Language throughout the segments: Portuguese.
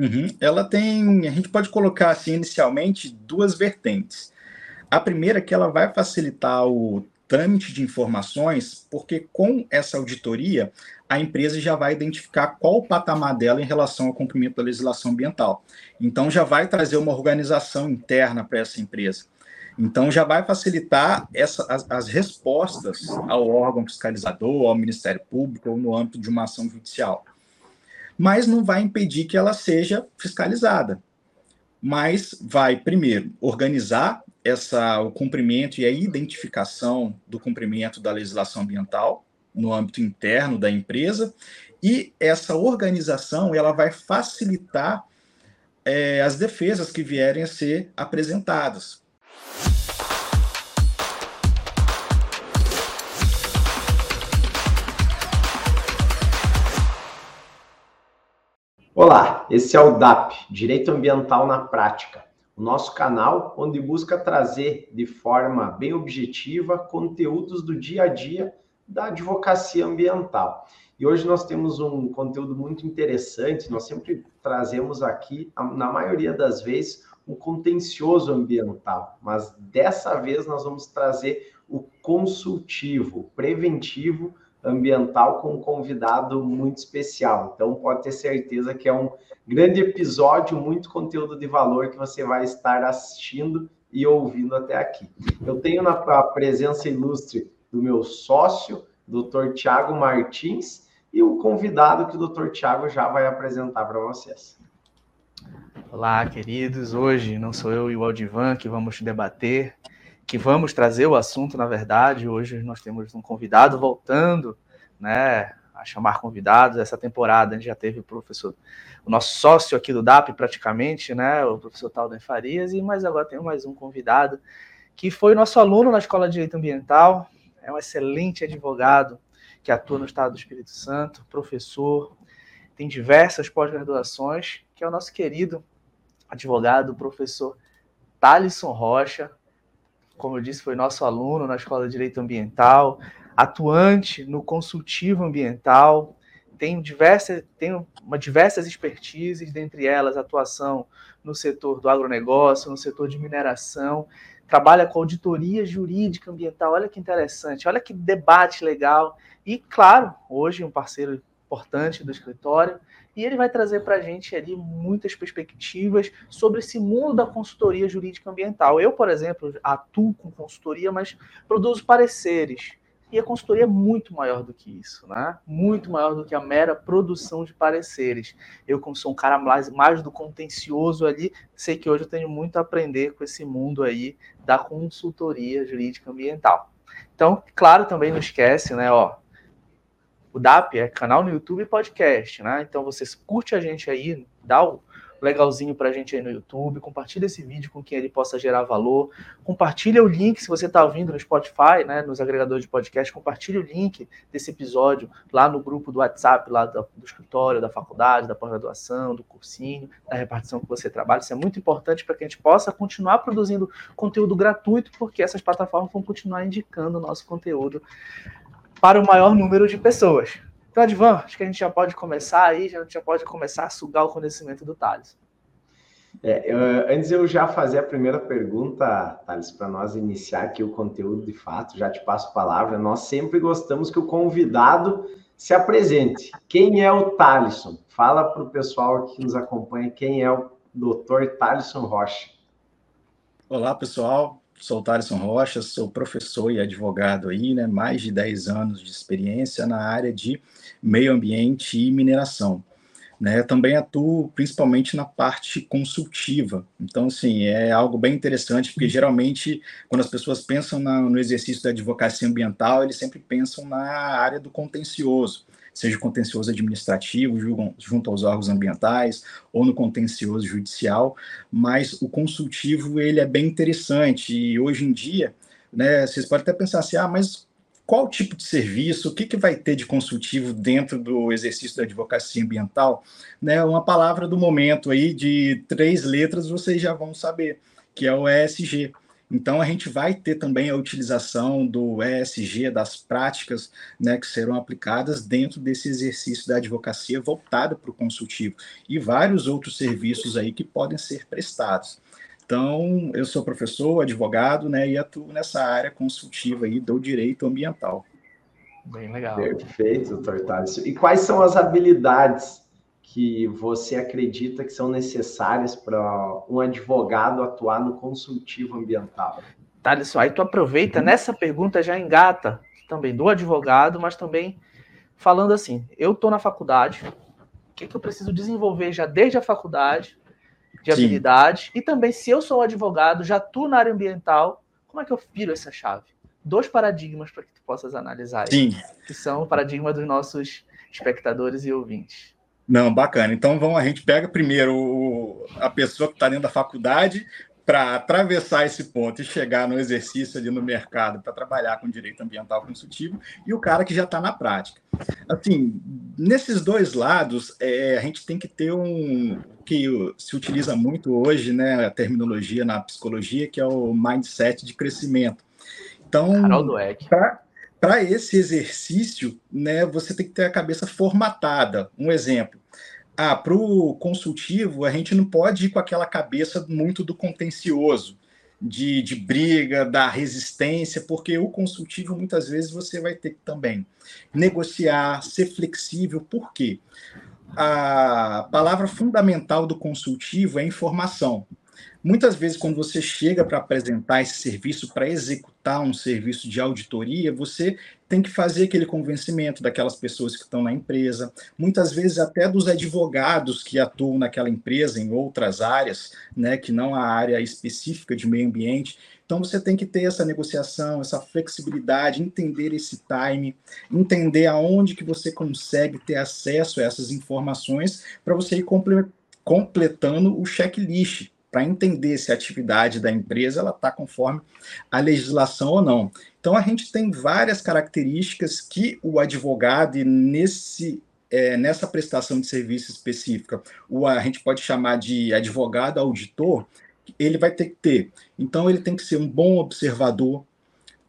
Uhum. Ela tem, a gente pode colocar assim inicialmente duas vertentes. A primeira é que ela vai facilitar o trâmite de informações, porque com essa auditoria a empresa já vai identificar qual o patamar dela em relação ao cumprimento da legislação ambiental. Então já vai trazer uma organização interna para essa empresa. Então já vai facilitar essa, as, as, respostas ao órgão fiscalizador, ao Ministério Público ou no âmbito de uma ação judicial. Mas não vai impedir que ela seja fiscalizada. Mas vai, primeiro, organizar essa, o cumprimento e a identificação do cumprimento da legislação ambiental no âmbito interno da empresa, e essa organização ela vai facilitar é, as defesas que vierem a ser apresentadas. Olá, esse é o DAP, Direito Ambiental na Prática, o nosso canal onde busca trazer de forma bem objetiva conteúdos do dia a dia da advocacia ambiental. E hoje nós temos um conteúdo muito interessante, nós sempre trazemos aqui, na maioria das vezes, um contencioso ambiental, mas dessa vez nós vamos trazer o consultivo, preventivo ambiental com um convidado muito especial. Então pode ter certeza que é um grande episódio, muito conteúdo de valor que você vai estar assistindo e ouvindo até aqui. Eu tenho na presença ilustre do meu sócio, Dr. Tiago Martins, e o convidado que o Dr. Tiago já vai apresentar para vocês. Olá, queridos. Hoje não sou eu e o Aldivan que vamos debater, que vamos trazer o assunto, na verdade. Hoje nós temos um convidado voltando, né, a chamar convidados. Essa temporada a gente já teve o professor, o nosso sócio aqui do DAP praticamente, né, o professor Talden Farias, e mas agora tem mais um convidado que foi nosso aluno na Escola de Direito Ambiental, é um excelente advogado que atua no estado do Espírito Santo, professor, tem diversas pós-graduações, que é o nosso querido advogado, professor Thalisson Rocha. Como eu disse, foi nosso aluno na Escola de Direito Ambiental, atuante no consultivo ambiental, tem diversas, tem uma diversas expertises, dentre elas atuação no setor do agronegócio, no setor de mineração, trabalha com auditoria jurídica ambiental. Olha que interessante, olha que debate legal. E, claro, hoje um parceiro importante do escritório, e ele vai trazer para a gente ali muitas perspectivas sobre esse mundo da consultoria jurídica ambiental. Eu, por exemplo, atuo com consultoria, mas produzo pareceres. E a consultoria é muito maior do que isso, né? Muito maior do que a mera produção de pareceres. Eu, como sou um cara mais, mais do contencioso ali, sei que hoje eu tenho muito a aprender com esse mundo aí da consultoria jurídica ambiental. Então, claro, também não esquece, né? Ó, o DAP é canal no YouTube e podcast, né? Então, vocês curte a gente aí, dá o legalzinho para a gente aí no YouTube, compartilha esse vídeo com quem ele possa gerar valor, compartilha o link se você está ouvindo no Spotify, né, nos agregadores de podcast, compartilha o link desse episódio lá no grupo do WhatsApp, lá do, do escritório, da faculdade, da pós-graduação, do cursinho, da repartição que você trabalha. Isso é muito importante para que a gente possa continuar produzindo conteúdo gratuito, porque essas plataformas vão continuar indicando o nosso conteúdo para o maior número de pessoas. Então, Advan, acho que a gente já pode começar aí, já, já pode começar a sugar o conhecimento do Thales. É, eu, antes eu já fazer a primeira pergunta, Thales, para nós iniciar aqui o conteúdo de fato, já te passo a palavra. Nós sempre gostamos que o convidado se apresente. Quem é o Thaleson? Fala para o pessoal que nos acompanha quem é o doutor Thaleson Rocha. Olá, pessoal sou Thaleson Rocha, sou professor e advogado aí, né? Mais de 10 anos de experiência na área de meio ambiente e mineração. Né, também atuo principalmente na parte consultiva. Então, assim, é algo bem interessante, porque geralmente, quando as pessoas pensam na, no exercício da advocacia ambiental, eles sempre pensam na área do contencioso seja contencioso administrativo junto aos órgãos ambientais ou no contencioso judicial, mas o consultivo ele é bem interessante e hoje em dia, né, vocês podem até pensar assim, ah, mas qual tipo de serviço, o que, que vai ter de consultivo dentro do exercício da advocacia ambiental? Né, uma palavra do momento aí de três letras vocês já vão saber, que é o ESG, Então, a gente vai ter também a utilização do ESG, das práticas né, que serão aplicadas dentro desse exercício da advocacia voltada para o consultivo e vários outros serviços aí que podem ser prestados. Então, eu sou professor, advogado, né, e atuo nessa área consultiva aí do direito ambiental. Bem legal. Perfeito, doutor Thales. E quais são as habilidades que você acredita que são necessárias para um advogado atuar no consultivo ambiental? Thales, aí tu aproveita nessa pergunta já engata também do advogado, mas também falando assim, eu estou na faculdade, o que, que, eu preciso desenvolver já desde a faculdade de Sim. habilidade e também se eu sou advogado, já atuo na área ambiental, como é que eu viro essa chave? Dois paradigmas para que tu possas analisar Sim. Aí, que são o paradigma dos nossos espectadores e ouvintes. Não, bacana. Então vamos, a gente pega primeiro o, a pessoa que está dentro da faculdade para atravessar esse ponto e chegar no exercício ali no mercado para trabalhar com direito ambiental consultivo e o cara que já está na prática. Assim, nesses dois lados, é, a gente tem que ter um que se utiliza muito hoje, né, a terminologia na psicologia, que é o mindset de crescimento. Então, para para esse exercício, né, você tem que ter a cabeça formatada. Um exemplo. Ah, para o consultivo, a gente não pode ir com aquela cabeça muito do contencioso, de, de briga, da resistência, porque o consultivo, muitas vezes, você vai ter que também negociar, ser flexível. Por quê? A palavra fundamental do consultivo é informação. Muitas vezes, quando você chega para apresentar esse serviço, para executar um serviço de auditoria, você tem que fazer aquele convencimento daquelas pessoas que estão na empresa, muitas vezes até dos advogados que atuam naquela empresa em outras áreas, né, que não a área específica de meio ambiente. Então você tem que ter essa negociação, essa flexibilidade, entender esse time, entender aonde que você consegue ter acesso a essas informações para você ir completando o checklist para entender se a atividade da empresa ela está conforme a legislação ou não. Então a gente tem várias características que o advogado nesse é, nessa prestação de serviço específica, o a gente pode chamar de advogado auditor, ele vai ter que ter. Então ele tem que ser um bom observador,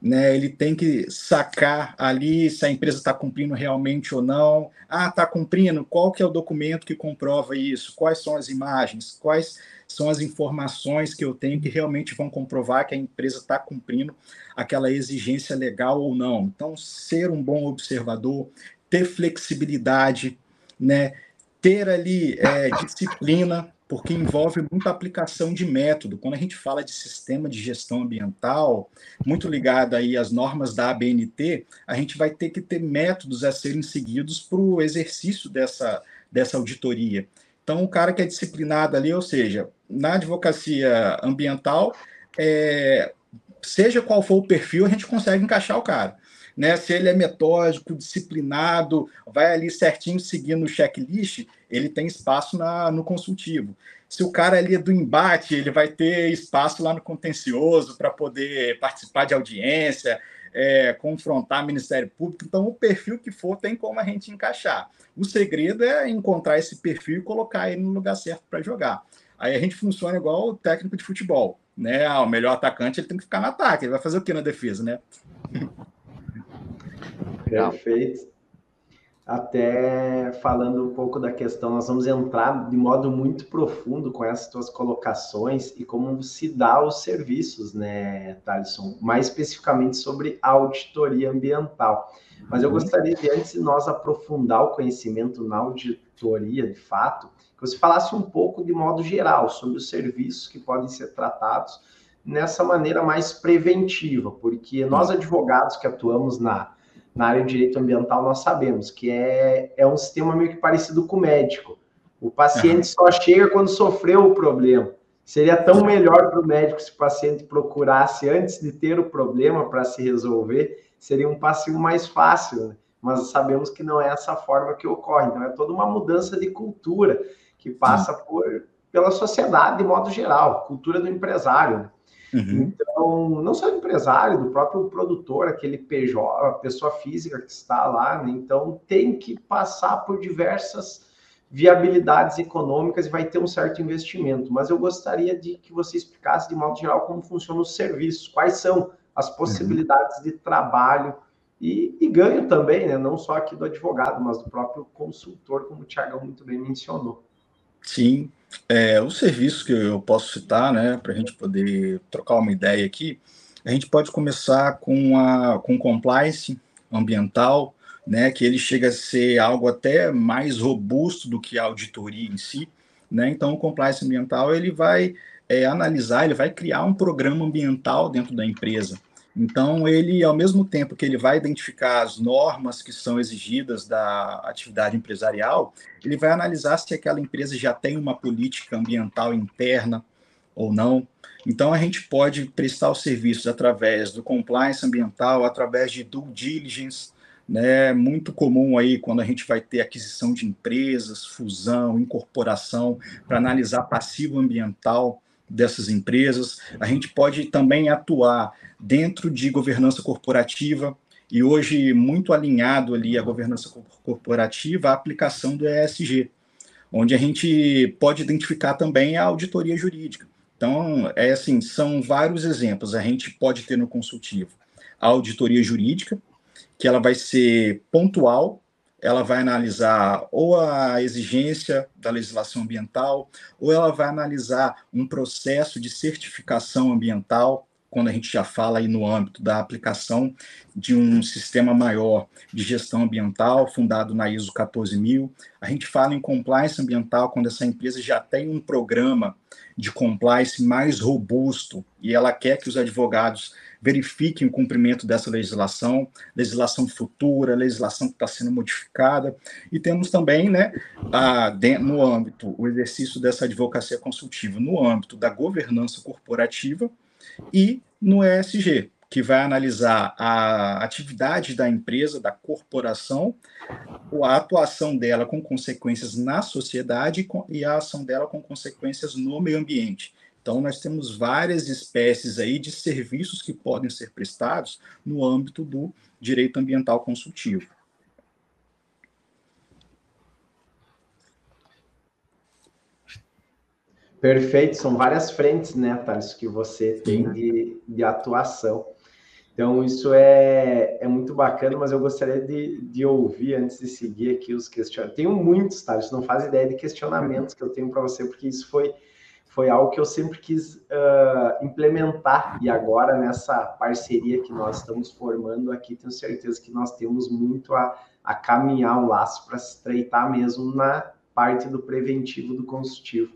né? Ele tem que sacar ali se a empresa está cumprindo realmente ou não. Ah, está cumprindo. Qual que é o documento que comprova isso? Quais são as imagens? Quais são as informações que eu tenho que realmente vão comprovar que a empresa está cumprindo aquela exigência legal ou não. Então, ser um bom observador, ter flexibilidade, né, ter ali é, disciplina, porque envolve muita aplicação de método. Quando a gente fala de sistema de gestão ambiental, muito ligado aí às normas da ABNT, a gente vai ter que ter métodos a serem seguidos para o exercício dessa, dessa auditoria. Então, o cara que é disciplinado ali, ou seja, na advocacia ambiental, é, seja qual for o perfil, a gente consegue encaixar o cara. Né? Se ele é metódico, disciplinado, vai ali certinho seguindo o checklist, ele tem espaço na, no consultivo. Se o cara ali é do embate, ele vai ter espaço lá no contencioso para poder participar de audiência, é, confrontar Ministério Público. Então, o perfil que for tem como a gente encaixar. O segredo é encontrar esse perfil e colocar ele no lugar certo para jogar. Aí a gente funciona igual o técnico de futebol, né? Ah, o melhor atacante ele tem que ficar no ataque, ele vai fazer o que na defesa, né? Perfeito. Até falando um pouco da questão, nós vamos entrar de modo muito profundo com essas tuas colocações e como se dá os serviços, né, Thaleson? Mais especificamente sobre auditoria ambiental. Mas eu uhum. gostaria de, antes de nós aprofundar o conhecimento na auditoria, de fato, que você falasse um pouco de modo geral sobre os serviços que podem ser tratados nessa maneira mais preventiva, porque nós advogados que atuamos na, na área de direito ambiental, nós sabemos que é, é um sistema meio que parecido com o médico. O paciente só chega quando sofreu o problema. Seria tão melhor para o médico se o paciente procurasse antes de ter o problema para se resolver, seria um passivo mais fácil, né? mas sabemos que não é essa forma que ocorre. Então, é toda uma mudança de cultura que passa por, pela sociedade de modo geral, cultura do empresário. Né? Uhum. Então, não só do empresário, do próprio produtor, aquele PJ, a pessoa física que está lá, né? então tem que passar por diversas viabilidades econômicas e vai ter um certo investimento. Mas eu gostaria de que você explicasse de modo geral como funcionam os serviços, quais são as uhum. possibilidades uhum. de trabalho e, e, ganho também, né? não só aqui do advogado, mas do próprio consultor, como o Tiagão muito bem mencionou. Sim, é, os serviços que eu posso citar, né, para a gente poder trocar uma ideia aqui, a gente pode começar com a com compliance ambiental, né, que ele chega a ser algo até mais robusto do que a auditoria em si, né? Então, o compliance ambiental ele vai é, analisar, ele vai criar um programa ambiental dentro da empresa. Então, ele, ao mesmo tempo que ele vai identificar as normas que são exigidas da atividade empresarial, ele vai analisar se aquela empresa já tem uma política ambiental interna ou não. Então, a gente pode prestar os serviços através do compliance ambiental, através de due diligence, né, muito comum aí quando a gente vai ter aquisição de empresas, fusão, incorporação, para analisar passivo ambiental dessas empresas. A gente pode também atuar dentro de governança corporativa e hoje muito alinhado ali a governança corporativa a aplicação do ESG, onde a gente pode identificar também a auditoria jurídica. Então, é assim, são vários exemplos. A gente pode ter no consultivo a auditoria jurídica, que ela vai ser pontual, ela vai analisar ou a exigência da legislação ambiental, ou ela vai analisar um processo de certificação ambiental, quando a gente já fala aí no âmbito da aplicação de um sistema maior de gestão ambiental, fundado na ISO 14000. A gente fala em compliance ambiental quando essa empresa já tem um programa de compliance mais robusto e ela quer que os advogados verifiquem o cumprimento dessa legislação, legislação futura, legislação que está sendo modificada. E temos também, né, a, no âmbito, o exercício dessa advocacia consultiva no âmbito da governança corporativa, e no ESG, que vai analisar a atividade da empresa, da corporação, a atuação dela com consequências na sociedade e a ação dela com consequências no meio ambiente. Então, nós temos várias espécies aí de serviços que podem ser prestados no âmbito do direito ambiental consultivo. Perfeito, são várias frentes, né, Thales, que você tem de, de atuação. Então, isso é, é muito bacana, mas eu gostaria de, de ouvir, antes de seguir aqui os questionamentos. Tenho muitos, Thales, não faz ideia de questionamentos que eu tenho para você, porque isso foi, foi algo que eu sempre quis uh, implementar, e agora, nessa parceria que nós estamos formando aqui, tenho certeza que nós temos muito a, a caminhar um laço para se estreitar mesmo na parte do preventivo do consultivo.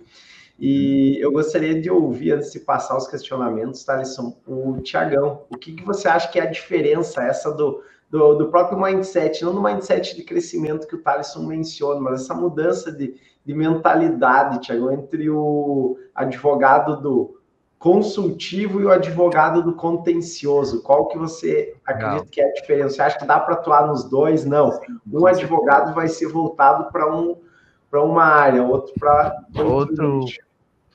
E eu gostaria de ouvir, antes de passar os questionamentos, Thalisson, o Tiagão, o que, que você acha que é a diferença essa do, do, do, próprio mindset, não no mindset de crescimento que o Thalisson menciona, mas essa mudança de, de mentalidade, Tiagão, entre o advogado do consultivo e o advogado do contencioso. Qual que você acredita não. que é a diferença? Você acha que dá para atuar nos dois? Não. Um advogado vai ser voltado para um para uma área, outro para outro.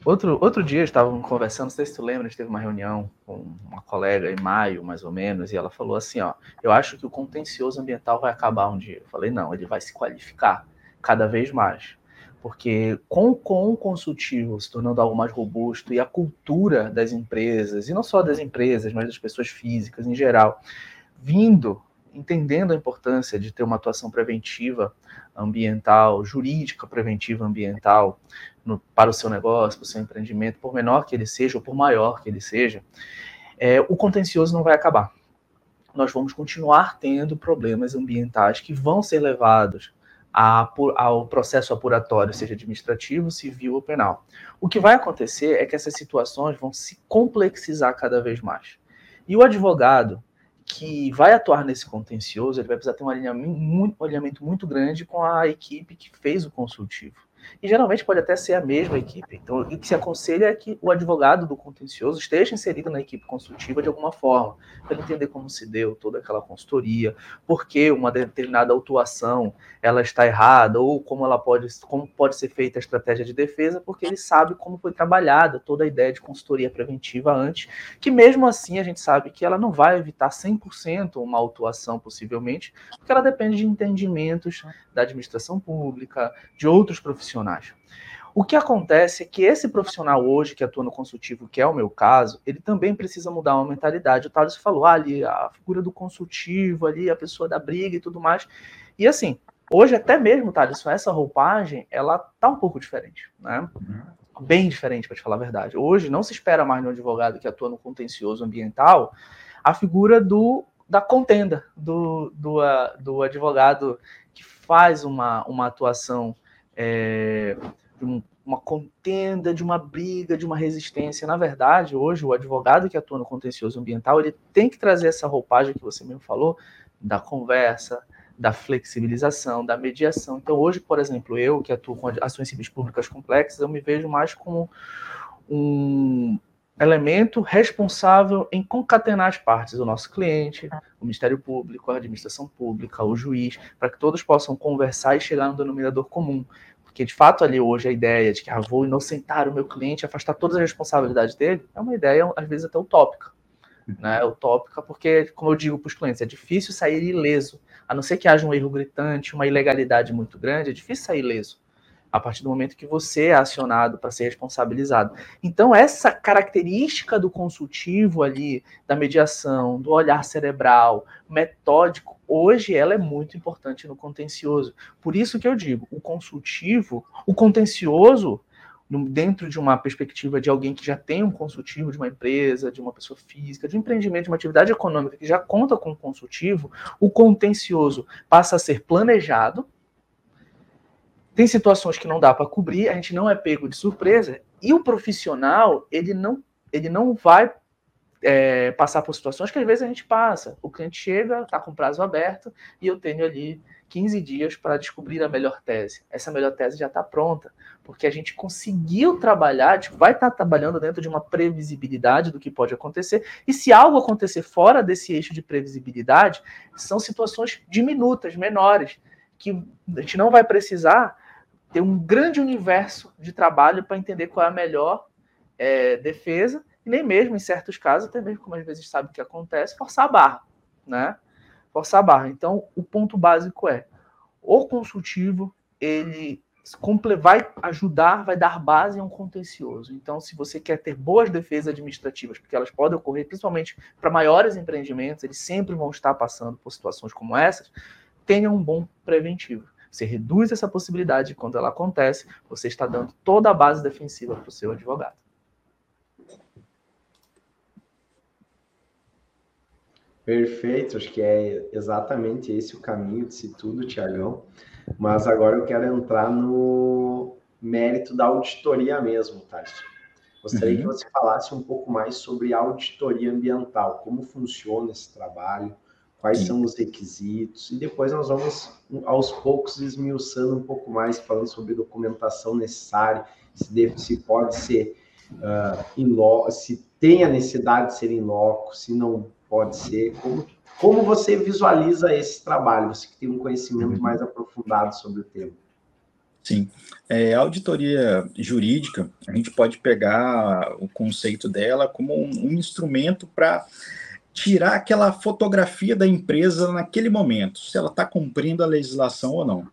Outro, outro dia estávamos conversando, não sei se tu lembra, a gente teve uma reunião com uma colega em maio, mais ou menos, e ela falou assim, ó, eu acho que o contencioso ambiental vai acabar um dia. Eu falei, não, ele vai se qualificar cada vez mais. Porque com, com o consultivo se tornando algo mais robusto e a cultura das empresas, e não só das empresas, mas das pessoas físicas em geral, vindo entendendo a importância de ter uma atuação preventiva ambiental, jurídica preventiva ambiental no, para o seu negócio, para o seu empreendimento, por menor que ele seja ou por maior que ele seja, é, o contencioso não vai acabar. Nós vamos continuar tendo problemas ambientais que vão ser levados a, ao processo apuratório, seja administrativo, civil ou penal. O que vai acontecer é que essas situações vão se complexizar cada vez mais. E o advogado, que vai atuar nesse contencioso, ele vai precisar ter um alinhamento muito, um alinhamento muito grande com a equipe que fez o consultivo. E geralmente pode até ser a mesma equipe. Então, o que se aconselha é que o advogado do contencioso esteja inserido na equipe consultiva de alguma forma, para entender como se deu toda aquela consultoria, por que uma determinada autuação ela está errada, ou como ela pode, como pode ser feita a estratégia de defesa, porque ele sabe como foi trabalhada toda a ideia de consultoria preventiva antes, que mesmo assim a gente sabe que ela não vai evitar 100% uma autuação, possivelmente, porque ela depende de entendimentos da administração pública, de outros profissionais. O que acontece é que esse profissional hoje que atua no consultivo, que é o meu caso, ele também precisa mudar uma mentalidade. O Thales falou ah, ali, a figura do consultivo, ali, a pessoa da briga e tudo mais. E assim, hoje até mesmo, Thales, essa roupagem, ela tá um pouco diferente, né? Uhum. Bem diferente, para te falar a verdade. Hoje não se espera mais no advogado que atua no contencioso ambiental a figura do da contenda, do, do, do advogado que faz uma, uma atuação é, de uma contenda, de uma briga, de uma resistência. Na verdade, hoje, o advogado que atua no contencioso ambiental, ele tem que trazer essa roupagem que você mesmo falou, da conversa, da flexibilização, da mediação. Então, hoje, por exemplo, eu que atuo com ações civis públicas complexas, eu me vejo mais como um elemento responsável em concatenar as partes, o nosso cliente, o Ministério Público, a administração pública, o juiz, para que todos possam conversar e chegar no denominador comum. Porque, de fato, ali hoje a ideia de que ah, vou inocentar o meu cliente, afastar todas as responsabilidades dele, é uma ideia, às vezes, até utópica. Né? Utópica, porque, como eu digo para os clientes, é difícil sair ileso. A não ser que haja um erro gritante, uma ilegalidade muito grande, é difícil sair ileso a partir do momento que você é acionado para ser responsabilizado. Então, essa característica do consultivo ali, da mediação, do olhar cerebral, metódico, hoje ela é muito importante no contencioso. Por isso que eu digo, o consultivo, o contencioso, dentro de uma perspectiva de alguém que já tem um consultivo de uma empresa, de uma pessoa física, de um empreendimento, de uma atividade econômica que já conta com um consultivo, o contencioso passa a ser planejado, tem situações que não dá para cobrir, a gente não é pego de surpresa, e o profissional, ele não, ele não vai é, passar por situações que às vezes a gente passa. O cliente chega, está com prazo aberto, e eu tenho ali 15 dias para descobrir a melhor tese. Essa melhor tese já está pronta, porque a gente conseguiu trabalhar, tipo, vai estar tá trabalhando dentro de uma previsibilidade do que pode acontecer, e se algo acontecer fora desse eixo de previsibilidade, são situações diminutas, menores, que a gente não vai precisar ter um grande universo de trabalho para entender qual é a melhor é, defesa, e nem mesmo, em certos casos, até mesmo como às vezes sabe o que acontece, forçar a barra, né? Forçar a barra. Então, o ponto básico é, o consultivo, ele vai ajudar, vai dar base a um contencioso. Então, se você quer ter boas defesas administrativas, porque elas podem ocorrer principalmente para maiores empreendimentos, eles sempre vão estar passando por situações como essas, tenha um bom preventivo. Você reduz essa possibilidade quando ela acontece, você está dando toda a base defensiva para o seu advogado. Perfeito, acho que é exatamente esse o caminho de se tudo, Tiagão. Mas agora eu quero entrar no mérito da auditoria mesmo, Tarso. Gostaria uhum. que você falasse um pouco mais sobre auditoria ambiental, como funciona esse trabalho, quais são os requisitos, e depois nós vamos aos poucos esmiuçando um pouco mais, falando sobre documentação necessária, se, deve, se pode ser uh, in loco, se tem a necessidade de ser em loco, se não pode ser, como, como você visualiza esse trabalho, você que tem um conhecimento uhum. mais aprofundado sobre o tema. Sim. É, auditoria jurídica, a gente pode pegar o conceito dela como um, um instrumento para tirar aquela fotografia da empresa naquele momento, se ela está cumprindo a legislação ou não.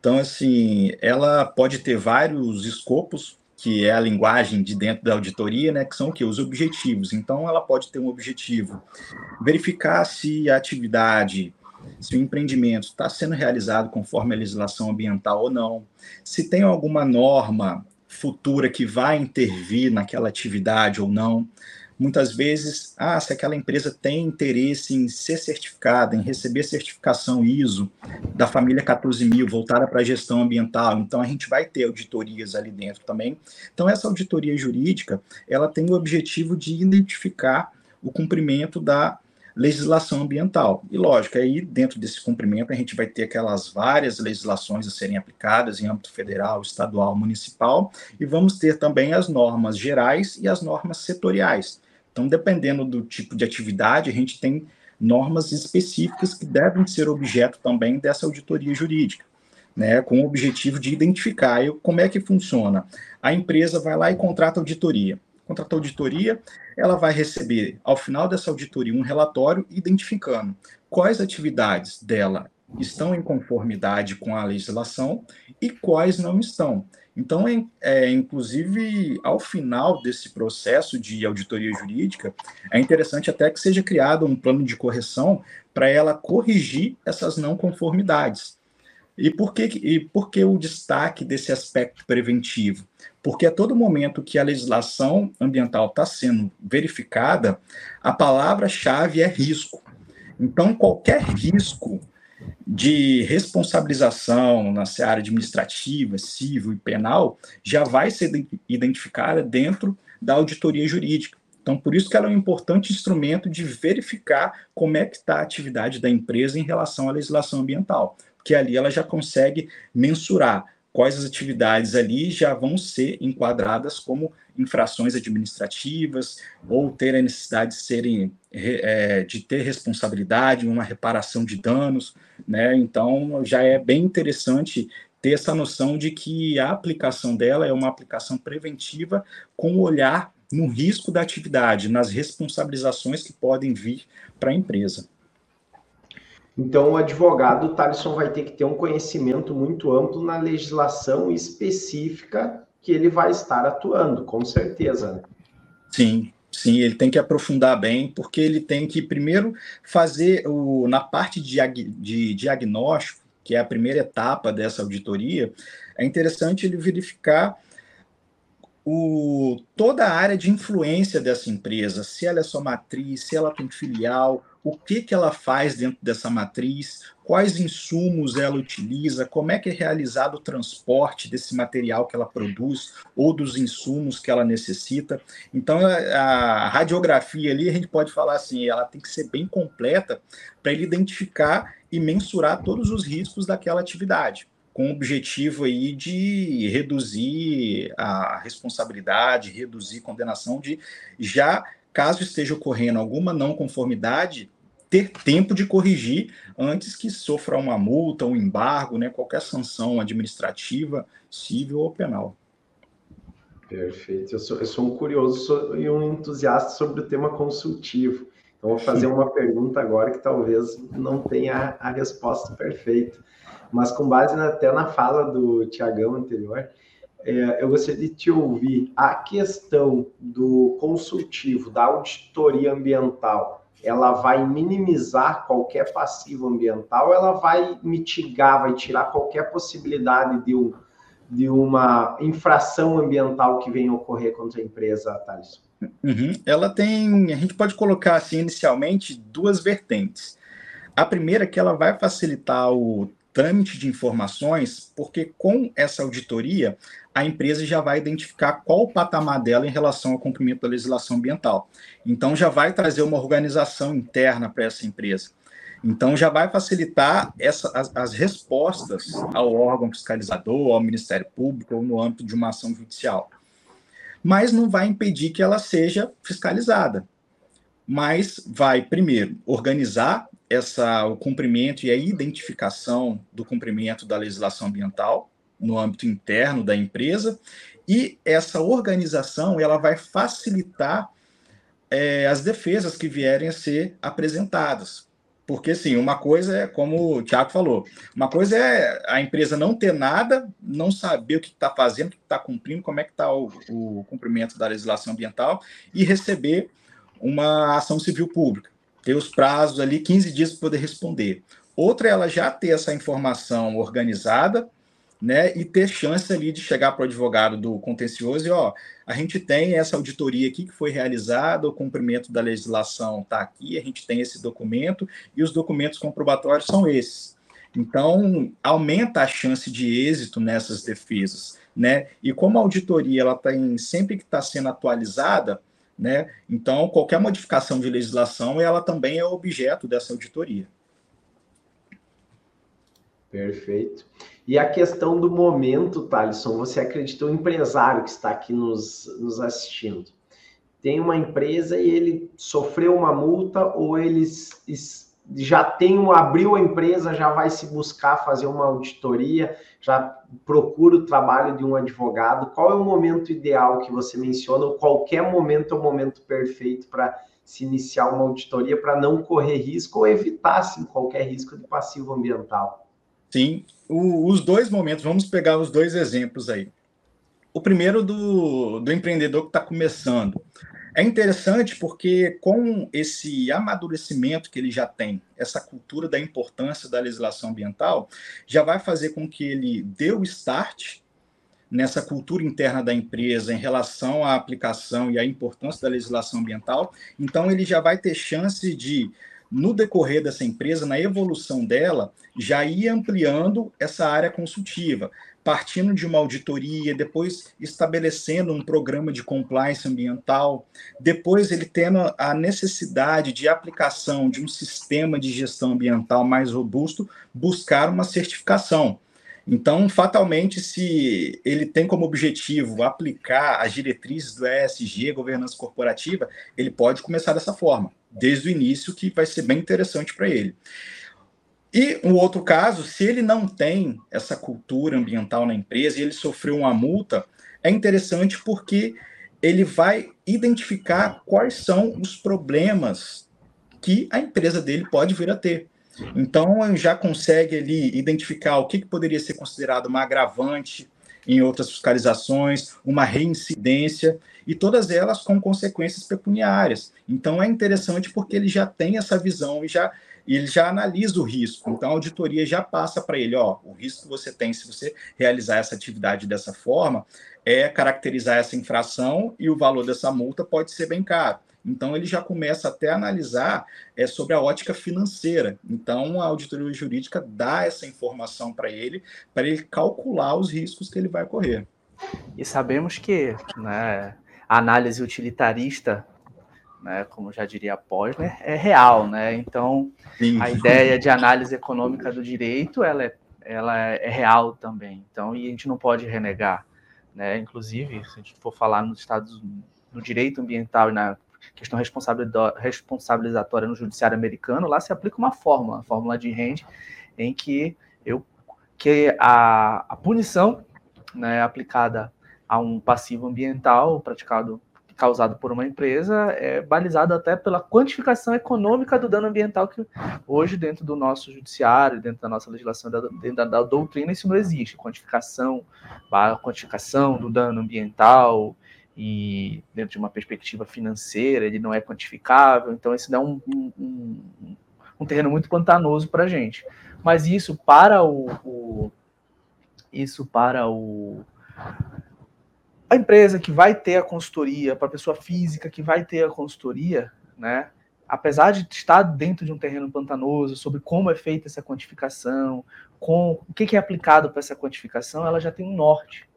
Então, assim, ela pode ter vários escopos, que é a linguagem de dentro da auditoria, né, que são o que? Os objetivos. Então, ela pode ter um objetivo, verificar se a atividade, se o empreendimento está sendo realizado conforme a legislação ambiental ou não, se tem alguma norma futura que vai intervir naquela atividade ou não muitas vezes, ah, se aquela empresa tem interesse em ser certificada, em receber certificação ISO da família 14000 voltada para a gestão ambiental, então a gente vai ter auditorias ali dentro também. Então essa auditoria jurídica, ela tem o objetivo de identificar o cumprimento da legislação ambiental. E lógico, aí dentro desse cumprimento a gente vai ter aquelas várias legislações a serem aplicadas em âmbito federal, estadual, municipal, e vamos ter também as normas gerais e as normas setoriais. Então, dependendo do tipo de atividade, a gente tem normas específicas que devem ser objeto também dessa auditoria jurídica, né, com o objetivo de identificar e como é que funciona. A empresa vai lá e contrata auditoria. Contrata auditoria, ela vai receber, ao final dessa auditoria, um relatório identificando quais atividades dela estão em conformidade com a legislação e quais não estão. Então, é, é, inclusive, ao final desse processo de auditoria jurídica, é interessante até que seja criado um plano de correção para ela corrigir essas não conformidades. E por, que, e por que o destaque desse aspecto preventivo? Porque a todo momento que a legislação ambiental está sendo verificada, a palavra-chave é risco. Então, qualquer risco de responsabilização na seara administrativa, civil e penal já vai ser identificada dentro da auditoria jurídica. Então, por isso que ela é um importante instrumento de verificar como é que está a atividade da empresa em relação à legislação ambiental, porque ali ela já consegue mensurar quais as atividades ali já vão ser enquadradas como infrações administrativas ou ter a necessidade de serem é, de ter responsabilidade, uma reparação de danos, né? Então já é bem interessante ter essa noção de que a aplicação dela é uma aplicação preventiva com olhar no risco da atividade, nas responsabilizações que podem vir para a empresa. Então, o advogado, Thaleson, vai ter que ter um conhecimento muito amplo na legislação específica que ele vai estar atuando, com certeza. Né? Sim, sim, ele tem que aprofundar bem, porque ele tem que primeiro fazer o, na parte de, de diagnóstico, que é a primeira etapa dessa auditoria, é interessante ele verificar o, toda a área de influência dessa empresa, se ela é sua matriz, se ela tem filial, o que, que ela faz dentro dessa matriz, quais insumos ela utiliza, como é que é realizado o transporte desse material que ela produz ou dos insumos que ela necessita. Então, a radiografia ali, a gente pode falar assim, ela tem que ser bem completa para ele identificar e mensurar todos os riscos daquela atividade com o objetivo aí de reduzir a responsabilidade, reduzir condenação de já caso esteja ocorrendo alguma não conformidade, ter tempo de corrigir antes que sofra uma multa, um embargo, né, qualquer sanção administrativa, civil ou penal. Perfeito. Eu sou, eu sou um curioso e um entusiasta sobre o tema consultivo. Então, vou fazer uma pergunta agora que talvez não tenha a resposta perfeita. Mas com base na, até na fala do Tiagão anterior, é, eu gostaria de te ouvir a questão do consultivo, da auditoria ambiental, ela vai minimizar qualquer passivo ambiental, ela vai mitigar, vai tirar qualquer possibilidade de, um, de uma infração ambiental que venha ocorrer contra a empresa, Thales? Uhum. Ela tem, a gente pode colocar assim inicialmente duas vertentes. A primeira é que ela vai facilitar o trâmite de informações, porque com essa auditoria, a empresa já vai identificar qual o patamar dela em relação ao cumprimento da legislação ambiental. Então, já vai trazer uma organização interna para essa empresa. Então, já vai facilitar essa, as, as, respostas ao órgão fiscalizador, ao Ministério Público ou no âmbito de uma ação judicial. Mas não vai impedir que ela seja fiscalizada. Mas vai, primeiro, organizar essa, o cumprimento e a identificação do cumprimento da legislação ambiental no âmbito interno da empresa e essa organização ela vai facilitar é, as defesas que vierem a ser apresentadas. Porque, assim, uma coisa é, como o Tiago falou, uma coisa é a empresa não ter nada, não saber o que está fazendo, o que está cumprindo, como é que está o, o cumprimento da legislação ambiental, e receber uma ação civil pública ter os prazos ali, 15 dias para poder responder. Outra é ela já ter essa informação organizada, né, e ter chance ali de chegar para o advogado do contencioso e, ó, a gente tem essa auditoria aqui que foi realizada, o cumprimento da legislação está aqui, a gente tem esse documento e os documentos comprobatórios são esses. Então, aumenta a chance de êxito nessas defesas, né? E como a auditoria ela tem sempre que está sendo atualizada, Né? Então, qualquer modificação de legislação, ela também é objeto dessa auditoria. Perfeito. E a questão do momento, Thalisson, você acredita, o empresário que está aqui nos, nos assistindo, tem uma empresa e ele sofreu uma multa ou ele já tem um, abriu a empresa, já vai se buscar fazer uma auditoria, já procura o trabalho de um advogado. Qual é o momento ideal que você menciona? Ou qualquer momento é o momento perfeito para se iniciar uma auditoria para não correr risco ou evitar assim, qualquer risco de passivo ambiental? Sim, o, os dois momentos, vamos pegar os dois exemplos aí. O primeiro do, do empreendedor que está começando. É interessante porque, com esse amadurecimento que ele já tem, essa cultura da importância da legislação ambiental, já vai fazer com que ele dê o start nessa cultura interna da empresa em relação à aplicação e à importância da legislação ambiental. Então, ele já vai ter chance de, no decorrer dessa empresa, na evolução dela, já ir ampliando essa área consultiva partindo de uma auditoria, depois estabelecendo um programa de compliance ambiental, depois ele tendo a necessidade de aplicação de um sistema de gestão ambiental mais robusto, buscar uma certificação. Então, fatalmente, se ele tem como objetivo aplicar as diretrizes do ESG, governança corporativa, ele pode começar dessa forma, desde o início, que vai ser bem interessante para ele. E um outro caso, se ele não tem essa cultura ambiental na empresa e ele sofreu uma multa, é interessante porque ele vai identificar quais são os problemas que a empresa dele pode vir a ter. Então, já consegue ali identificar o que, que poderia ser considerado uma agravante em outras fiscalizações, uma reincidência, e todas elas com consequências pecuniárias. Então, é interessante porque ele já tem essa visão e já e ele já analisa o risco. Então, a auditoria já passa para ele, ó, o risco que você tem se você realizar essa atividade dessa forma é caracterizar essa infração e o valor dessa multa pode ser bem caro. Então, ele já começa até a analisar é, sobre a ótica financeira. Então, a auditoria jurídica dá essa informação para ele, para ele calcular os riscos que ele vai correr. E sabemos que né, a análise utilitarista né, como já diria Posner, é real, né? Então, Sim. a ideia de análise econômica do direito, ela é, ela é real também. Então, e a gente não pode renegar, né? Inclusive, se a gente for falar nos estados no direito ambiental e na questão responsabilizatória no judiciário americano, lá se aplica uma fórmula, a fórmula de Rand, em que eu que a, a punição né, aplicada a um passivo ambiental praticado causado por uma empresa é balizado até pela quantificação econômica do dano ambiental que hoje dentro do nosso judiciário, dentro da nossa legislação, dentro da, da doutrina, isso não existe. Quantificação, a quantificação do dano ambiental e dentro de uma perspectiva financeira ele não é quantificável, então isso dá um, um, um terreno muito pantanoso para a gente. Mas isso para o, o isso para o a empresa que vai ter a consultoria, para a pessoa física que vai ter a consultoria, né? Apesar de estar dentro de um terreno pantanoso, sobre como é feita essa quantificação, com o que é aplicado para essa quantificação, ela já tem um norte.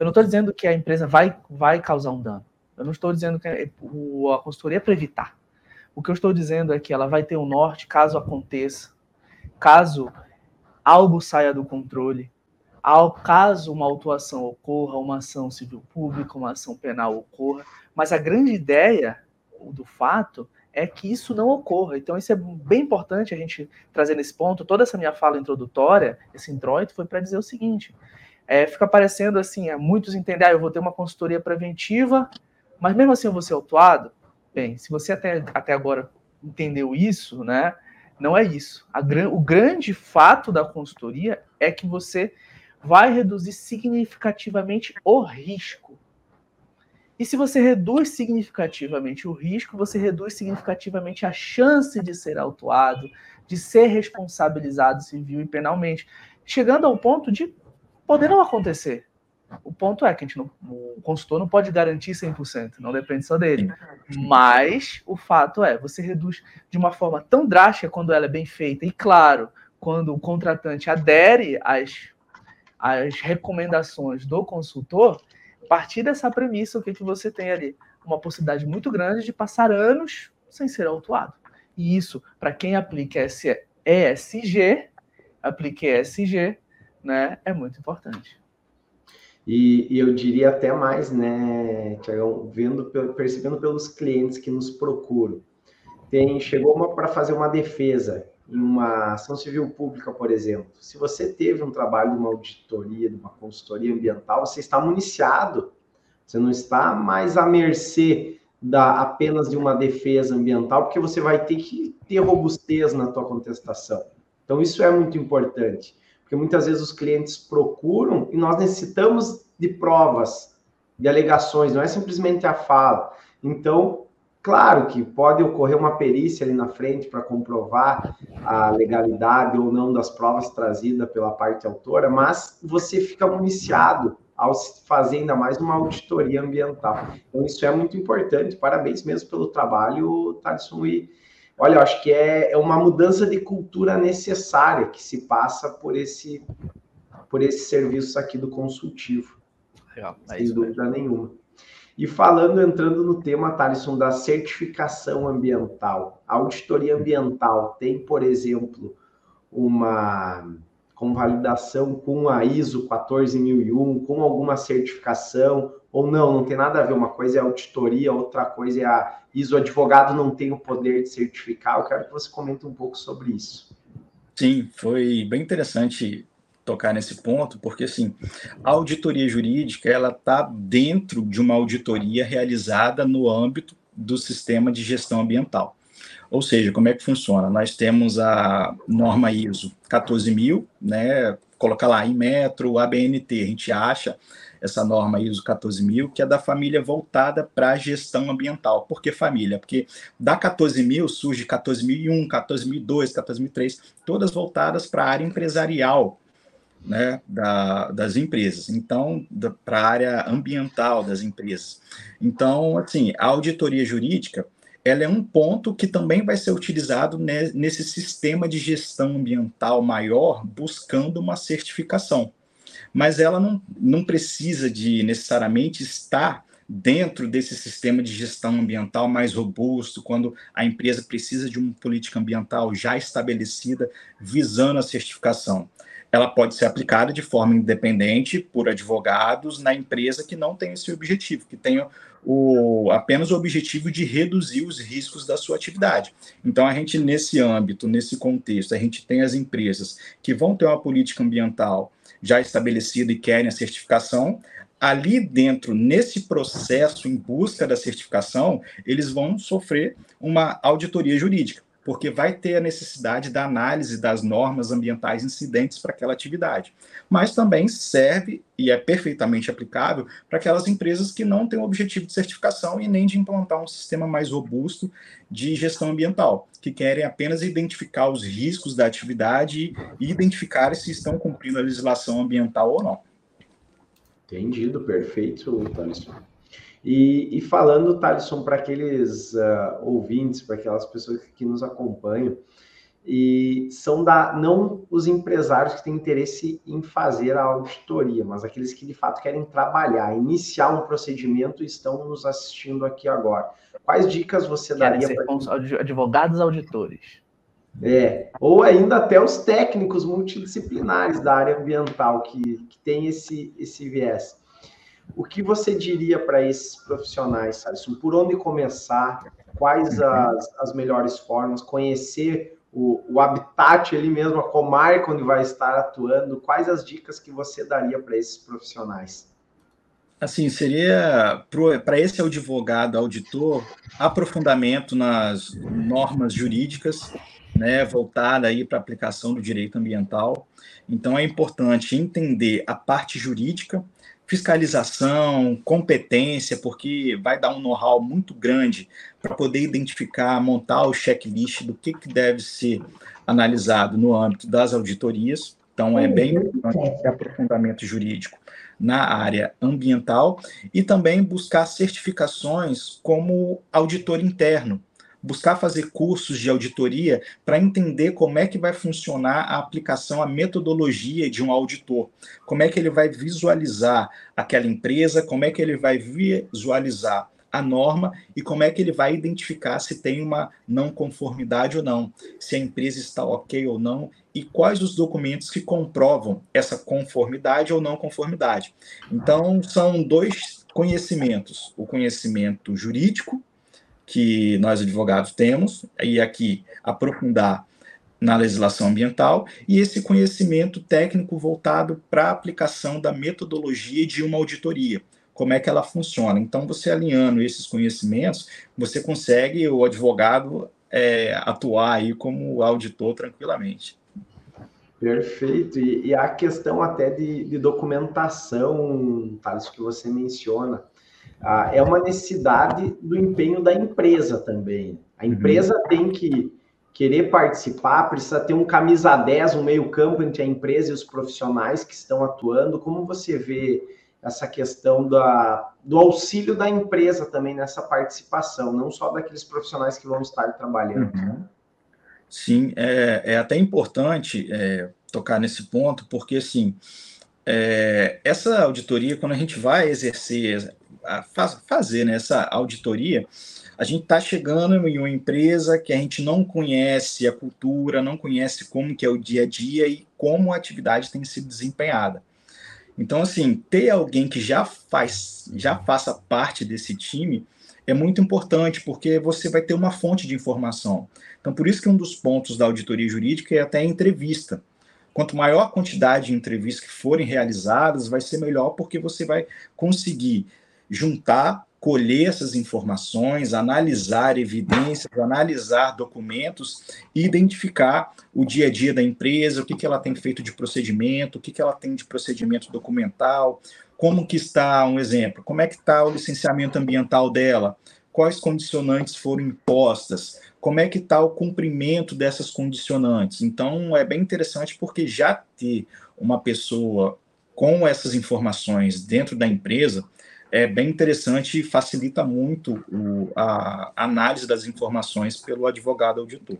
Eu não estou dizendo que a empresa vai, vai causar um dano. Eu não estou dizendo que a consultoria é para evitar. O que eu estou dizendo é que ela vai ter um norte caso aconteça, caso algo saia do controle, ao caso uma autuação ocorra, uma ação civil pública, uma ação penal ocorra, mas a grande ideia do fato é que isso não ocorra. Então, isso é bem importante a gente trazer nesse ponto. Toda essa minha fala introdutória, esse introito, foi para dizer o seguinte: é, fica parecendo assim, é, muitos entendem, ah, eu vou ter uma consultoria preventiva, mas mesmo assim eu vou ser autuado. Bem, se você até, até agora entendeu isso, né? Não é isso. O grande fato da consultoria é que você vai reduzir significativamente o risco. E se você reduz significativamente o risco, você reduz significativamente a chance de ser autuado, de ser responsabilizado civil e penalmente, chegando ao ponto de poder não acontecer. O ponto é que a gente não, o consultor não pode garantir 100%, não depende só dele. Mas o fato é, você reduz de uma forma tão drástica quando ela é bem feita, e claro, quando o contratante adere às as recomendações do consultor, partir dessa premissa, o que, que você tem ali? Uma possibilidade muito grande de passar anos sem ser autuado. E isso, para quem aplica ESG, aplique ESG, né, é muito importante. E, e, eu diria até mais, né, Tiagão, vendo, percebendo pelos clientes que nos procuram. Tem, chegou uma para fazer uma defesa em uma ação civil pública, por exemplo. Se você teve um trabalho de uma auditoria, de uma consultoria ambiental, você está municiado. Você não está mais à mercê da, apenas de uma defesa ambiental, porque você vai ter que ter robustez na tua contestação. Então, isso é muito importante, porque muitas vezes os clientes procuram e nós necessitamos de provas, de alegações, não é simplesmente a fala. Então, claro que pode ocorrer uma perícia ali na frente para comprovar a legalidade ou não das provas trazidas pela parte autora, mas você fica municiado ao fazer ainda mais uma auditoria ambiental. Então, isso é muito importante. Parabéns mesmo pelo trabalho, Thaleson, e Olha, eu acho que é, é uma mudança de cultura necessária que se passa por esse, por esse serviço aqui do consultivo. Legal, é sem dúvida mesmo. nenhuma. E falando, entrando no tema, Thaleson, da certificação ambiental. A auditoria ambiental tem, por exemplo, uma convalidação com a ISO 14001, com alguma certificação, ou não, não tem nada a ver. Uma coisa é a auditoria, outra coisa é a ISO. Advogado não tem o poder de certificar. Eu quero que você comente um pouco sobre isso. Sim, foi bem interessante tocar nesse ponto, porque assim, a auditoria jurídica ela está dentro de uma auditoria realizada no âmbito do sistema de gestão ambiental. Ou seja, como é que funciona? Nós temos a norma ISO 14000, né? Colocar lá em metro, ABNT, a gente acha essa norma ISO 14000, que é da família voltada para a gestão ambiental. Por que família? Porque da 14000 surge 14001, 14002, 14003, todas voltadas para a área empresarial, né, da, das empresas, então, para a área ambiental das empresas. Então, assim, a auditoria jurídica, ela é um ponto que também vai ser utilizado nesse sistema de gestão ambiental maior, buscando uma certificação mas ela não, não precisa de necessariamente estar dentro desse sistema de gestão ambiental mais robusto, quando a empresa precisa de uma política ambiental já estabelecida, visando a certificação. Ela pode ser aplicada de forma independente por advogados na empresa que não tem esse objetivo, que tenha o, apenas o objetivo de reduzir os riscos da sua atividade. Então, a gente, nesse âmbito, nesse contexto, a gente tem as empresas que vão ter uma política ambiental já estabelecida e querem a certificação, ali dentro, nesse processo em busca da certificação, eles vão sofrer uma auditoria jurídica, porque vai ter a necessidade da análise das normas ambientais incidentes para aquela atividade. Mas também serve e é perfeitamente aplicável para aquelas empresas que não têm o objetivo de certificação e nem de implantar um sistema mais robusto de gestão ambiental, que querem apenas identificar os riscos da atividade e identificar se estão cumprindo a legislação ambiental ou não. Entendido, perfeito, Thaleson. E, e falando, Thaleson, para aqueles uh, ouvintes, para aquelas pessoas que nos acompanham, e são da não os empresários que têm interesse em fazer a auditoria, mas aqueles que de fato querem trabalhar, iniciar um procedimento e estão nos assistindo aqui agora. Quais dicas você querem daria para advogados auditores? É, ou ainda até os técnicos multidisciplinares da área ambiental que, que tem esse, esse viés. O que você diria para esses profissionais, Alisson? Por onde começar? Quais uhum. as, as melhores formas? Conhecer o, o habitat ali mesmo, a comarca onde vai estar atuando? Quais as dicas que você daria para esses profissionais? Assim, seria para esse advogado, auditor, aprofundamento nas normas jurídicas, né, voltada aí para a aplicação do direito ambiental. Então é importante entender a parte jurídica, fiscalização, competência, porque vai dar um know-how muito grande para poder identificar, montar o checklist do que, que deve ser analisado no âmbito das auditorias. Então é bem importante esse aprofundamento jurídico na área ambiental e também buscar certificações como auditor interno, buscar fazer cursos de auditoria para entender como é que vai funcionar a aplicação, a metodologia de um auditor, como é que ele vai visualizar aquela empresa, como é que ele vai visualizar a norma e como é que ele vai identificar se tem uma não conformidade ou não, se a empresa está ok ou não e quais os documentos que comprovam essa conformidade ou não conformidade. Então, são dois conhecimentos: o conhecimento jurídico, que nós advogados temos, e aqui aprofundar na legislação ambiental, e esse conhecimento técnico voltado para a aplicação da metodologia de uma auditoria como é que ela funciona. Então, você alinhando esses conhecimentos, você consegue, o advogado, é, atuar aí como auditor tranquilamente. Perfeito. E, e a questão até de, de documentação, Thales, que você menciona, ah, é uma necessidade do empenho da empresa também. A uhum. empresa uhum. tem que querer participar, precisa ter um camisa 10, um meio campo entre a empresa e os profissionais que estão atuando. Como você vê essa questão da, do auxílio da empresa também nessa participação, não só daqueles profissionais que vão estar trabalhando. Uhum. Sim, é, é, até importante é, tocar nesse ponto, porque assim, é, essa auditoria, quando a gente vai exercer, faz, fazer né, essa auditoria, a gente está chegando em uma empresa que a gente não conhece a cultura, não conhece como que é o dia a dia e como a atividade tem sido desempenhada. Então, assim, ter alguém que já faz, já faça parte desse time é muito importante, porque você vai ter uma fonte de informação. Então, por isso que um dos pontos da auditoria jurídica é até a entrevista. Quanto maior a quantidade de entrevistas que forem realizadas, vai ser melhor, porque você vai conseguir juntar colher essas informações, analisar evidências, analisar documentos e identificar o dia a dia da empresa, o que, que ela tem feito de procedimento, o que, que ela tem de procedimento documental, como que está, um exemplo, como é que está o licenciamento ambiental dela, quais condicionantes foram impostas, como é que está o cumprimento dessas condicionantes. Então, é bem interessante porque já ter uma pessoa com essas informações dentro da empresa é bem interessante e facilita muito o, a análise das informações pelo advogado auditor.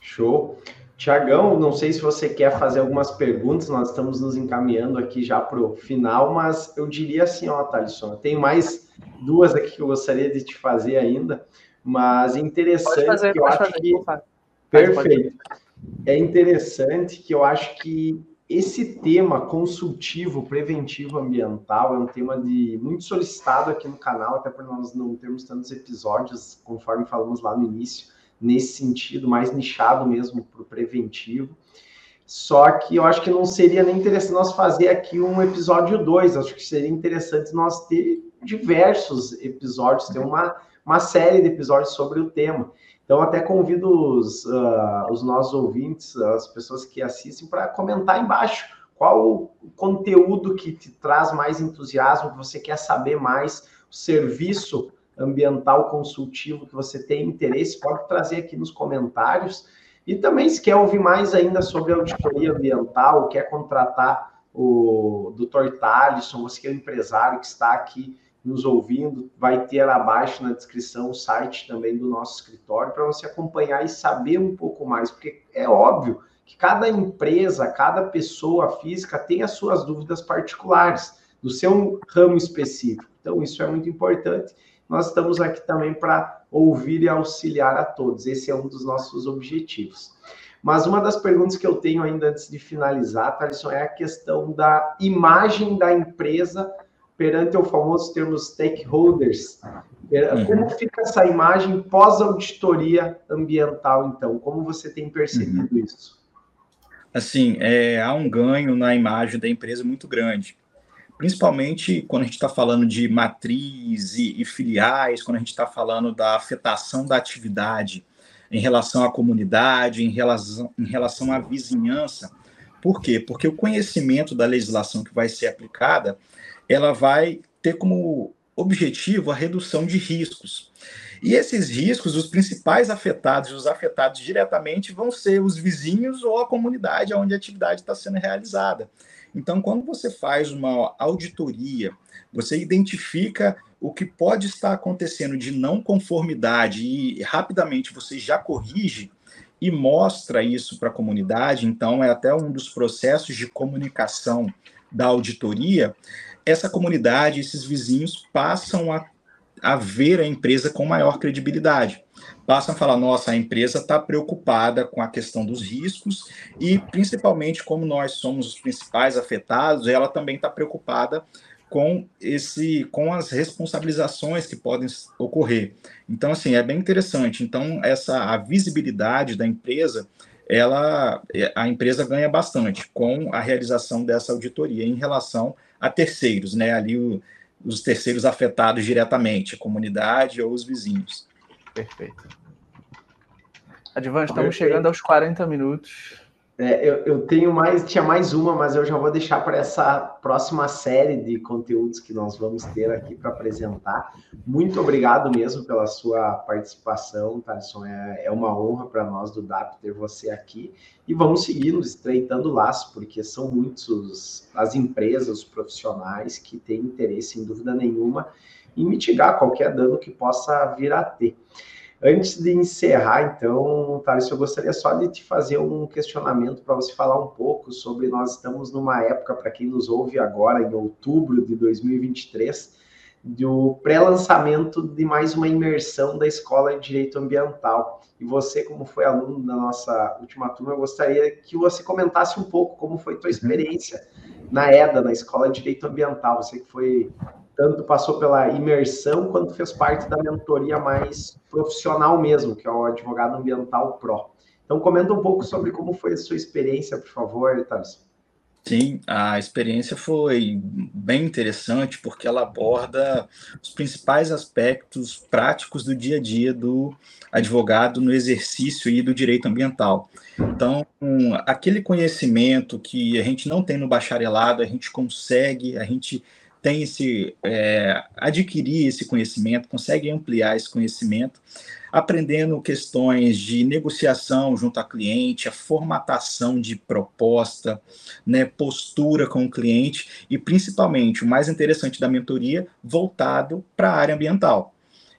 Show. Tiagão, não sei se você quer fazer algumas perguntas, nós estamos nos encaminhando aqui já para o final, mas eu diria assim, ó, Thalisson, tem mais duas aqui que eu gostaria de te fazer ainda, mas interessante fazer, que eu acho fazer, que... Perfeito. É interessante que eu acho que esse tema consultivo, preventivo ambiental é um tema de muito solicitado aqui no canal, até por nós não termos tantos episódios, conforme falamos lá no início, nesse sentido, mais nichado mesmo para o preventivo. Só que eu acho que não seria nem interessante nós fazer aqui um episódio 2, acho que seria interessante nós ter diversos episódios, ter uma, uma série de episódios sobre o tema. Então, até convido os, uh, os nossos ouvintes, as pessoas que assistem, para comentar embaixo qual o conteúdo que te traz mais entusiasmo, que você quer saber mais, o serviço ambiental consultivo que você tem interesse, pode trazer aqui nos comentários. E também, se quer ouvir mais ainda sobre auditoria ambiental, quer contratar o Dr. Talisson, você que é um empresário que está aqui nos ouvindo, vai ter abaixo na descrição o site também do nosso escritório para você acompanhar e saber um pouco mais, porque é óbvio que cada empresa, cada pessoa física tem as suas dúvidas particulares do seu ramo específico. Então, isso é muito importante. Nós estamos aqui também para ouvir e auxiliar a todos. Esse é um dos nossos objetivos. Mas uma das perguntas que eu tenho ainda antes de finalizar, Thalisson, é a questão da imagem da empresa perante o famoso termo stakeholders. É, uhum. Como fica essa imagem pós-auditoria ambiental, então? Como você tem percebido uhum. isso? Assim, é, há um ganho na imagem da empresa muito grande. Principalmente quando a gente está falando de matriz e, e filiais, quando a gente está falando da afetação da atividade em relação à comunidade, em relação, em relação à vizinhança. Por quê? Porque o conhecimento da legislação que vai ser aplicada ela vai ter como objetivo a redução de riscos. E esses riscos, os principais afetados, os afetados diretamente, vão ser os vizinhos ou a comunidade onde a atividade está sendo realizada. Então, quando você faz uma auditoria, você identifica o que pode estar acontecendo de não conformidade e rapidamente você já corrige e mostra isso para a comunidade, então é até um dos processos de comunicação da auditoria, essa comunidade, esses vizinhos passam a, a ver a empresa com maior credibilidade. Passam a falar, nossa, a empresa está preocupada com a questão dos riscos e, principalmente, como nós somos os principais afetados, ela também está preocupada com esse com as responsabilizações que podem ocorrer. Então assim, é bem interessante. Então essa a visibilidade da empresa, ela a empresa ganha bastante com a realização dessa auditoria em relação a terceiros, né? Ali o, os terceiros afetados diretamente, a comunidade ou os vizinhos. Perfeito. Advan, estamos chegando aos 40 minutos. É, eu, eu, tenho mais, tinha mais uma, mas eu já vou deixar para essa próxima série de conteúdos que nós vamos ter aqui para apresentar. Muito obrigado mesmo pela sua participação, Thaleson. É, é uma honra para nós do DAP ter você aqui. E vamos seguindo, estreitando laço, porque são muitos as empresas, os profissionais que têm interesse, sem dúvida nenhuma, em mitigar qualquer dano que possa vir a ter. Antes de encerrar, então, Thales, eu gostaria só de te fazer um questionamento para você falar um pouco sobre. Nós estamos numa época, para quem nos ouve agora, em outubro de 2023, do pré-lançamento de mais uma imersão da Escola de Direito Ambiental. E você, como foi aluno da nossa última turma, eu gostaria que você comentasse um pouco como foi tua uhum. experiência na EDA, na Escola de Direito Ambiental. Você que foi tanto passou pela imersão quanto fez parte da mentoria mais profissional mesmo, que é o advogado ambiental pro. Então comenta um pouco sobre como foi a sua experiência, por favor, Thales. Sim, a experiência foi bem interessante porque ela aborda os principais aspectos práticos do dia a dia do advogado no exercício e do direito ambiental. Então, aquele conhecimento que a gente não tem no bacharelado, a gente consegue, a gente tem esse é, adquirir esse conhecimento, consegue ampliar esse conhecimento, aprendendo questões de negociação junto ao cliente, a formatação de proposta, né, postura com o cliente e principalmente o mais interessante da mentoria voltado para a área ambiental.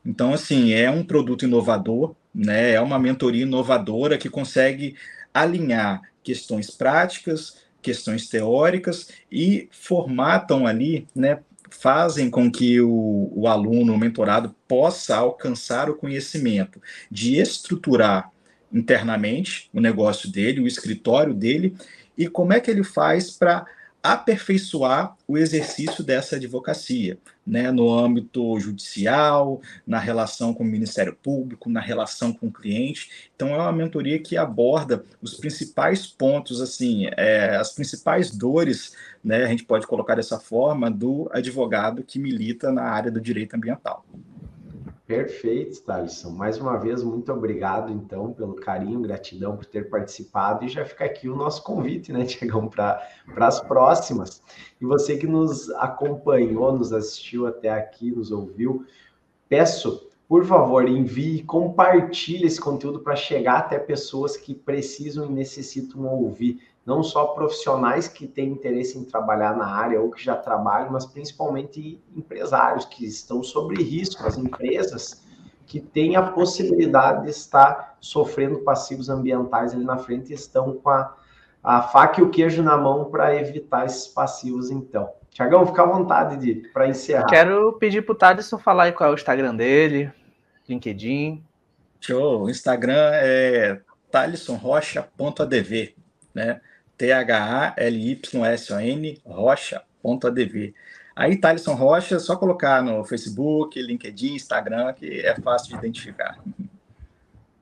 Então, assim, é um produto inovador, né, é uma mentoria inovadora que consegue alinhar questões práticas questões teóricas e formatam ali, né, fazem com que o, o aluno, o mentorado, possa alcançar o conhecimento de estruturar internamente o negócio dele, o escritório dele, e como é que ele faz para aperfeiçoar o exercício dessa advocacia, né, no âmbito judicial, na relação com o Ministério Público, na relação com o cliente. Então, é uma mentoria que aborda os principais pontos, assim, é, as principais dores, né, a gente pode colocar dessa forma, do advogado que milita na área do direito ambiental. Perfeito, Thaleson. Mais uma vez, muito obrigado, então, pelo carinho, gratidão por ter participado. E já fica aqui o nosso convite, né, Tiagão, para as próximas. E você que nos acompanhou, nos assistiu até aqui, nos ouviu, peço, por favor, envie, compartilhe esse conteúdo para chegar até pessoas que precisam e necessitam ouvir não só profissionais que têm interesse em trabalhar na área ou que já trabalham, mas principalmente empresários que estão sobre risco, as empresas que têm a possibilidade de estar sofrendo passivos ambientais ali na frente e estão com a, a faca e o queijo na mão para evitar esses passivos, então. Tiagão, fica à vontade de para encerrar. Quero pedir para o Thaleson falar aí qual é o Instagram dele, LinkedIn. Show, o Instagram é talisonrocha.adv, né? T-H-A-L-Y-S-O-N, rocha.adv. Aí, Thaleson Rocha, é só colocar no Facebook, LinkedIn, Instagram, que é fácil de identificar.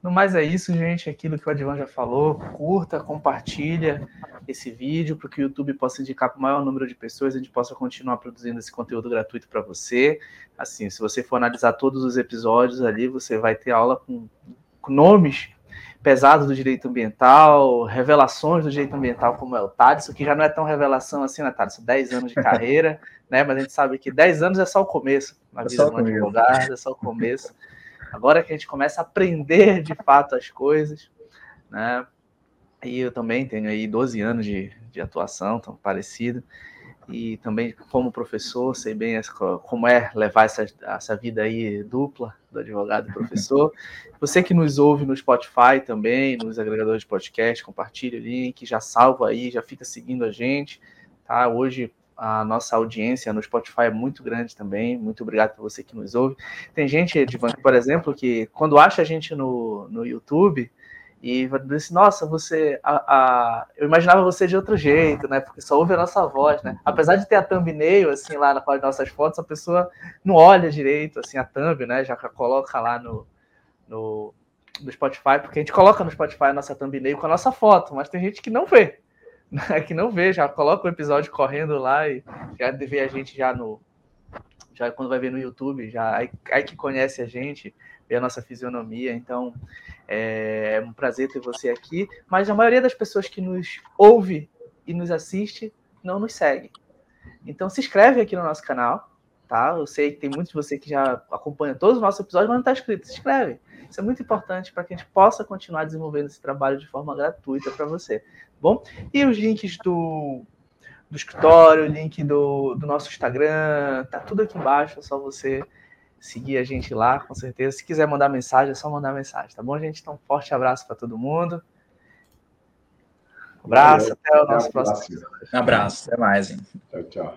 No mais é isso, gente. Aquilo que o Advan já falou. Curta, compartilha esse vídeo para que o YouTube possa indicar para o maior número de pessoas e a gente possa continuar produzindo esse conteúdo gratuito para você. Assim, se você for analisar todos os episódios ali, você vai ter aula com, com nomes pesados do direito ambiental, revelações do direito ambiental, como é o Tadson, que já não é tão revelação assim, né, Tadson? 10 anos de carreira, né? Mas a gente sabe que 10 anos é só o começo na é vida de um advogado, é só o começo. Agora que a gente começa a aprender de fato as coisas, né? E eu também tenho aí 12 anos de, de atuação, tão parecido. E também, como professor, sei bem essa, como é levar essa, essa vida aí dupla do advogado e professor. Você que nos ouve no Spotify também, nos agregadores de podcast, compartilha o link, já salva aí, já fica seguindo a gente. Tá? Hoje a nossa audiência no Spotify é muito grande também. Muito obrigado por você que nos ouve. Tem gente, Edvan, por exemplo, que quando acha a gente no, no YouTube e disse, nossa, você. A, a, eu imaginava você de outro jeito, né? Porque só ouve a nossa voz, né? Apesar de ter a thumbnail, assim, lá na parte das nossas fotos, a pessoa não olha direito, assim, a thumb, né? Já coloca lá no, no, no Spotify, porque a gente coloca no Spotify a nossa thumbnail com a nossa foto, mas tem gente que não vê. Que não vê, já coloca o episódio correndo lá e já vê a gente já no. Já quando vai ver no YouTube, já aí, aí que conhece a gente, vê a nossa fisionomia. Então, é um prazer ter você aqui. Mas a maioria das pessoas que nos ouve e nos assiste não nos segue. Então, se inscreve aqui no nosso canal, tá? Eu sei que tem muitos de você que já acompanha todos os nossos episódios, mas não está inscrito. Se inscreve. Isso é muito importante para que a gente possa continuar desenvolvendo esse trabalho de forma gratuita para você. Bom? E os links do, do escritório, o link do, do nosso Instagram, tá tudo aqui embaixo, é só você seguir a gente lá, com certeza. Se quiser mandar mensagem, é só mandar mensagem, tá bom, gente? Então, um forte abraço para todo mundo. Um abraço, Valeu, até o nosso próximo. Um abraço, até mais. Hein? Tchau, tchau.